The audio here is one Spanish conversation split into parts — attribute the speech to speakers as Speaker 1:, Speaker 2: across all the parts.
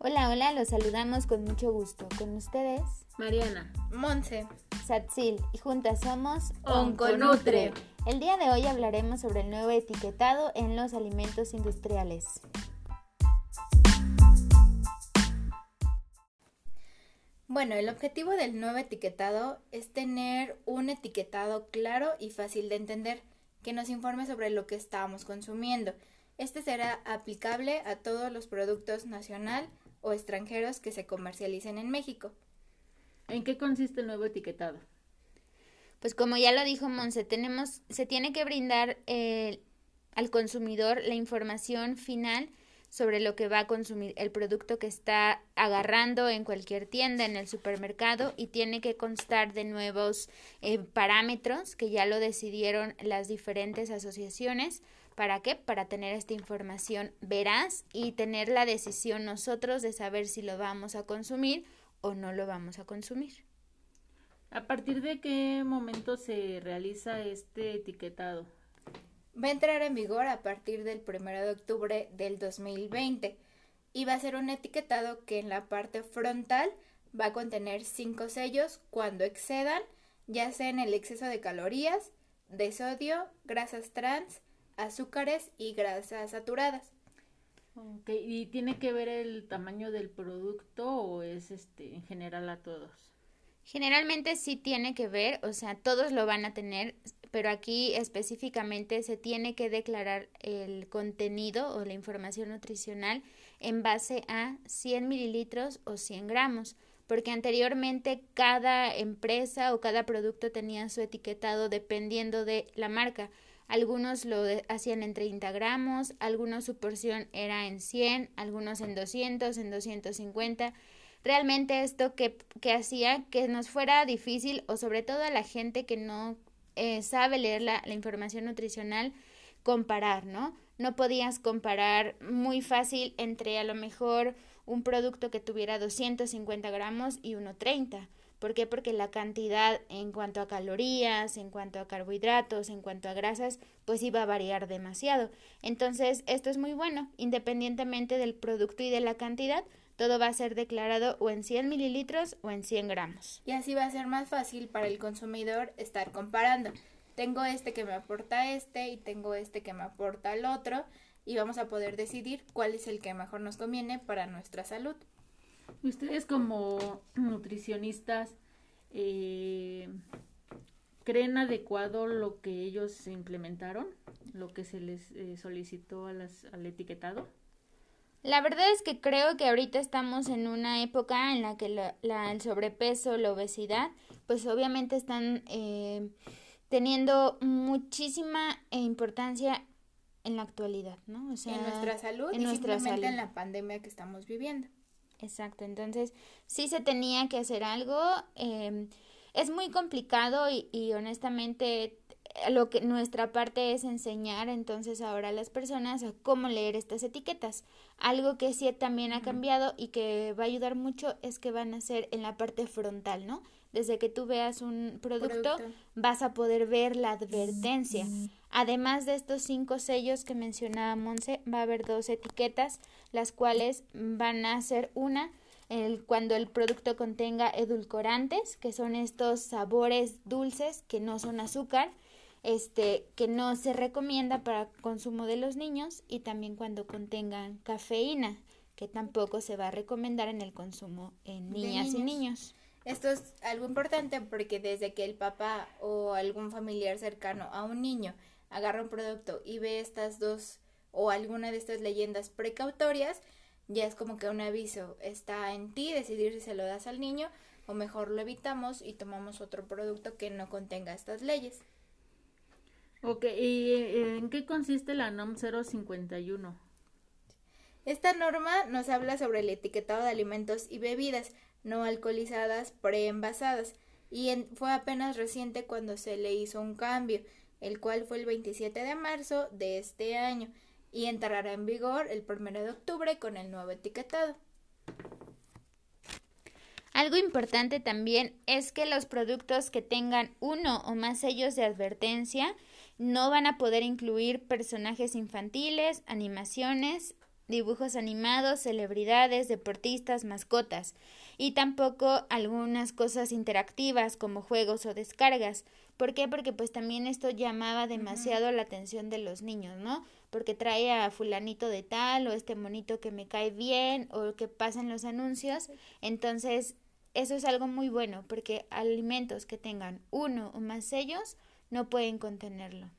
Speaker 1: Hola, hola, los saludamos con mucho gusto. Con ustedes,
Speaker 2: Mariana,
Speaker 3: Monse,
Speaker 1: Satsil, y juntas somos
Speaker 3: Onconutre.
Speaker 1: El día de hoy hablaremos sobre el nuevo etiquetado en los alimentos industriales.
Speaker 3: Bueno, el objetivo del nuevo etiquetado es tener un etiquetado claro y fácil de entender que nos informe sobre lo que estamos consumiendo. Este será aplicable a todos los productos nacional o extranjeros que se comercialicen en México.
Speaker 2: ¿en qué consiste el nuevo etiquetado?
Speaker 1: Pues como ya lo dijo Monse, tenemos, se tiene que brindar eh, al consumidor la información final sobre lo que va a consumir el producto que está agarrando en cualquier tienda, en el supermercado, y tiene que constar de nuevos eh, parámetros que ya lo decidieron las diferentes asociaciones. ¿Para qué? Para tener esta información veraz y tener la decisión nosotros de saber si lo vamos a consumir o no lo vamos a consumir.
Speaker 2: ¿A partir de qué momento se realiza este etiquetado?
Speaker 3: Va a entrar en vigor a partir del 1 de octubre del 2020 y va a ser un etiquetado que en la parte frontal va a contener cinco sellos cuando excedan, ya sea en el exceso de calorías, de sodio, grasas trans, azúcares y grasas saturadas.
Speaker 2: Ok, ¿y tiene que ver el tamaño del producto o es este en general a todos?
Speaker 1: Generalmente sí tiene que ver, o sea, todos lo van a tener, pero aquí específicamente se tiene que declarar el contenido o la información nutricional en base a 100 mililitros o 100 gramos, porque anteriormente cada empresa o cada producto tenía su etiquetado dependiendo de la marca. Algunos lo hacían en 30 gramos, algunos su porción era en 100, algunos en 200, en 250 realmente esto que, que hacía que nos fuera difícil o sobre todo a la gente que no eh, sabe leer la, la información nutricional comparar, ¿no? No podías comparar muy fácil entre a lo mejor un producto que tuviera 250 gramos y uno 30. ¿Por qué? Porque la cantidad en cuanto a calorías, en cuanto a carbohidratos, en cuanto a grasas, pues iba a variar demasiado. Entonces, esto es muy bueno, independientemente del producto y de la cantidad, todo va a ser declarado o en 100 mililitros o en 100 gramos.
Speaker 3: Y así va a ser más fácil para el consumidor estar comparando. Tengo este que me aporta este y tengo este que me aporta el otro y vamos a poder decidir cuál es el que mejor nos conviene para nuestra salud.
Speaker 2: Ustedes como nutricionistas, eh, ¿creen adecuado lo que ellos implementaron? ¿Lo que se les eh, solicitó a las, al etiquetado?
Speaker 1: La verdad es que creo que ahorita estamos en una época en la que la, la, el sobrepeso, la obesidad, pues obviamente están eh, teniendo muchísima importancia en la actualidad, ¿no?
Speaker 3: O sea, en nuestra salud
Speaker 1: en
Speaker 3: y
Speaker 1: nuestra
Speaker 3: simplemente
Speaker 1: salud.
Speaker 3: en la pandemia que estamos viviendo.
Speaker 1: Exacto, entonces sí se tenía que hacer algo. Eh, es muy complicado y, y honestamente lo que nuestra parte es enseñar entonces ahora a las personas a cómo leer estas etiquetas. Algo que sí también ha cambiado y que va a ayudar mucho es que van a ser en la parte frontal, ¿no? Desde que tú veas un producto,
Speaker 3: Producto.
Speaker 1: vas a poder ver la advertencia. Además de estos cinco sellos que mencionaba Monse, va a haber dos etiquetas, las cuales van a ser una el, cuando el producto contenga edulcorantes, que son estos sabores dulces que no son azúcar, este que no se recomienda para consumo de los niños y también cuando contengan cafeína, que tampoco se va a recomendar en el consumo en niñas y
Speaker 3: niños. Esto es algo importante porque desde que el papá o algún familiar cercano a un niño agarra un producto y ve estas dos o alguna de estas leyendas precautorias, ya es como que un aviso. Está en ti decidir si se lo das al niño o mejor lo evitamos y tomamos otro producto que no contenga estas leyes.
Speaker 2: Ok, ¿y eh, en qué consiste la NOM 051?
Speaker 3: Esta norma nos habla sobre el etiquetado de alimentos y bebidas no alcoholizadas preenvasadas y fue apenas reciente cuando se le hizo un cambio, el cual fue el 27 de marzo de este año y entrará en vigor el 1 de octubre con el nuevo etiquetado.
Speaker 1: Algo importante también es que los productos que tengan uno o más sellos de advertencia no van a poder incluir personajes infantiles, animaciones dibujos animados, celebridades, deportistas, mascotas, y tampoco algunas cosas interactivas como juegos o descargas. ¿Por qué? Porque pues también esto llamaba demasiado la atención de los niños, ¿no? Porque trae a fulanito de tal o este monito que me cae bien o que pasan los anuncios. Entonces, eso es algo muy bueno porque alimentos que tengan uno o más sellos no pueden contenerlo.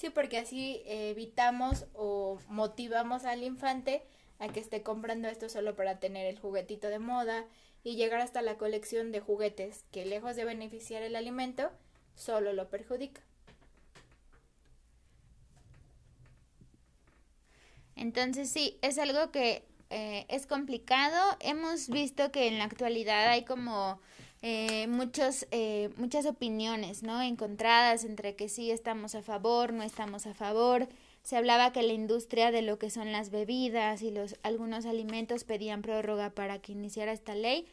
Speaker 3: Sí, porque así evitamos o motivamos al infante a que esté comprando esto solo para tener el juguetito de moda y llegar hasta la colección de juguetes que lejos de beneficiar el alimento, solo lo perjudica.
Speaker 1: Entonces sí, es algo que eh, es complicado. Hemos visto que en la actualidad hay como eh, muchos, eh, muchas opiniones, ¿no? Encontradas entre que sí estamos a favor, no estamos a favor. Se hablaba que la industria de lo que son las bebidas y los algunos alimentos pedían prórroga para que iniciara esta ley,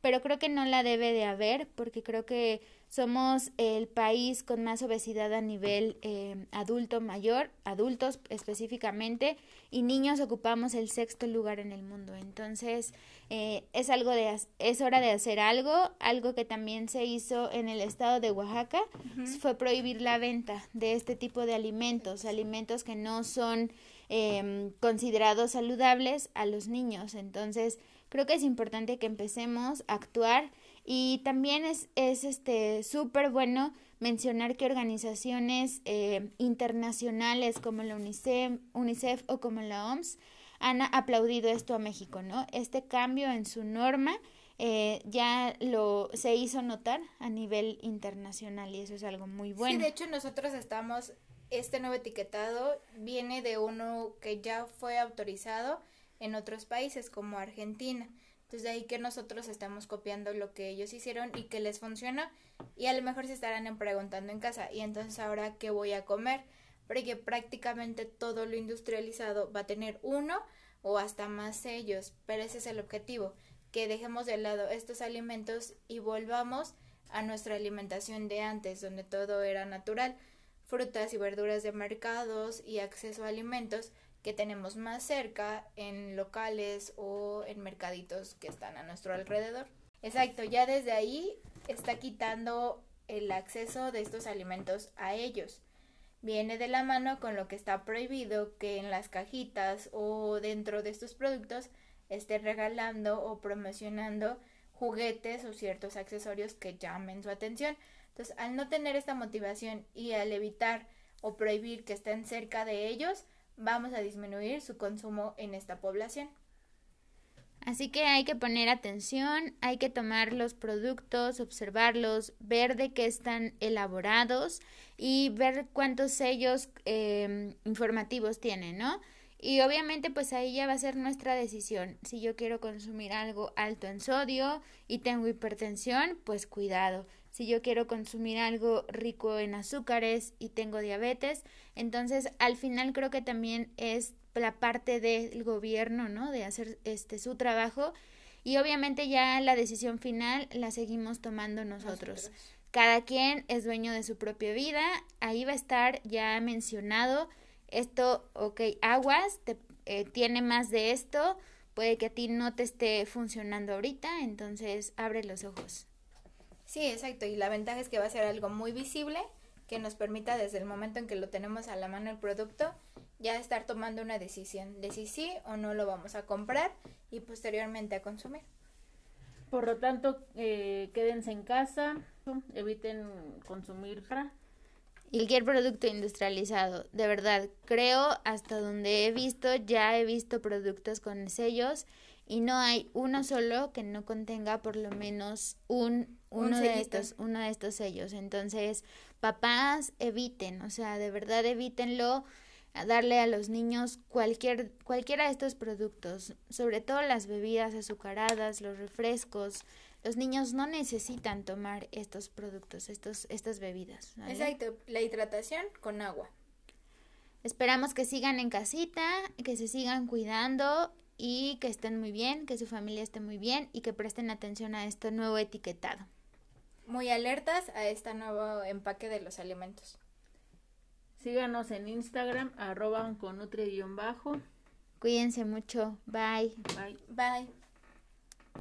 Speaker 1: pero creo que no la debe de haber porque creo que somos el país con más obesidad a nivel eh, adulto mayor, adultos específicamente, y niños ocupamos el sexto lugar en el mundo. Entonces, eh, es algo de, es hora de hacer algo. Algo que también se hizo en el estado de Oaxaca fue prohibir la venta de este tipo de alimentos, alimentos que no son em, considerados saludables a los niños. Entonces, creo que es importante que empecemos a actuar y también es, es este súper bueno mencionar que organizaciones eh, internacionales como la UNICEF, UNICEF o como la OMS han aplaudido esto a México, ¿no? Este cambio en su norma eh, ya lo se hizo notar a nivel internacional y eso es algo muy bueno.
Speaker 3: Sí, de hecho nosotros estamos, este nuevo etiquetado viene de uno que ya fue autorizado en otros países como Argentina. Entonces de ahí que nosotros estamos copiando lo que ellos hicieron y que les funciona y a lo mejor se estarán preguntando en casa y entonces ahora qué voy a comer porque prácticamente todo lo industrializado va a tener uno o hasta más sellos, pero ese es el objetivo, que dejemos de lado estos alimentos y volvamos a nuestra alimentación de antes, donde todo era natural, frutas y verduras de mercados y acceso a alimentos que tenemos más cerca en locales o en mercaditos que están a nuestro alrededor. Exacto, ya desde ahí está quitando el acceso de estos alimentos a ellos. Viene de la mano con lo que está prohibido que en las cajitas o dentro de estos productos esté regalando o promocionando juguetes o ciertos accesorios que llamen su atención. Entonces, al no tener esta motivación y al evitar o prohibir que estén cerca de ellos, vamos a disminuir su consumo en esta población.
Speaker 1: Así que hay que poner atención, hay que tomar los productos, observarlos, ver de qué están elaborados y ver cuántos sellos eh, informativos tienen, ¿no? Y obviamente pues ahí ya va a ser nuestra decisión. Si yo quiero consumir algo alto en sodio y tengo hipertensión, pues cuidado si yo quiero consumir algo rico en azúcares y tengo diabetes. Entonces, al final creo que también es la parte del gobierno, ¿no? De hacer este su trabajo y obviamente ya la decisión final la seguimos tomando nosotros. Cada quien es dueño de su propia vida, ahí va a estar ya mencionado esto, ok, aguas, te, eh, tiene más de esto, puede que a ti no te esté funcionando ahorita, entonces abre los ojos.
Speaker 3: Sí, exacto. Y la ventaja es que va a ser algo muy visible que nos permita desde el momento en que lo tenemos a la mano el producto ya estar tomando una decisión de si sí o no lo vamos a comprar y posteriormente a consumir.
Speaker 2: Por lo tanto, eh, quédense en casa, eviten consumir
Speaker 1: y cualquier producto industrializado. De verdad, creo hasta donde he visto, ya he visto productos con sellos y no hay uno solo que no contenga por lo menos un uno de estos uno de estos sellos. Entonces papás eviten o sea de verdad evítenlo a darle a los niños cualquier cualquiera de estos productos sobre todo las bebidas azucaradas los refrescos. Los niños no necesitan tomar estos productos estos estas bebidas
Speaker 3: exacto la hidratación con agua.
Speaker 1: Esperamos que sigan en casita que se sigan cuidando y que estén muy bien, que su familia esté muy bien y que presten atención a este nuevo etiquetado.
Speaker 3: Muy alertas a este nuevo empaque de los alimentos.
Speaker 2: Síganos en Instagram, arroba con bajo
Speaker 1: Cuídense mucho. Bye.
Speaker 2: Bye.
Speaker 3: Bye.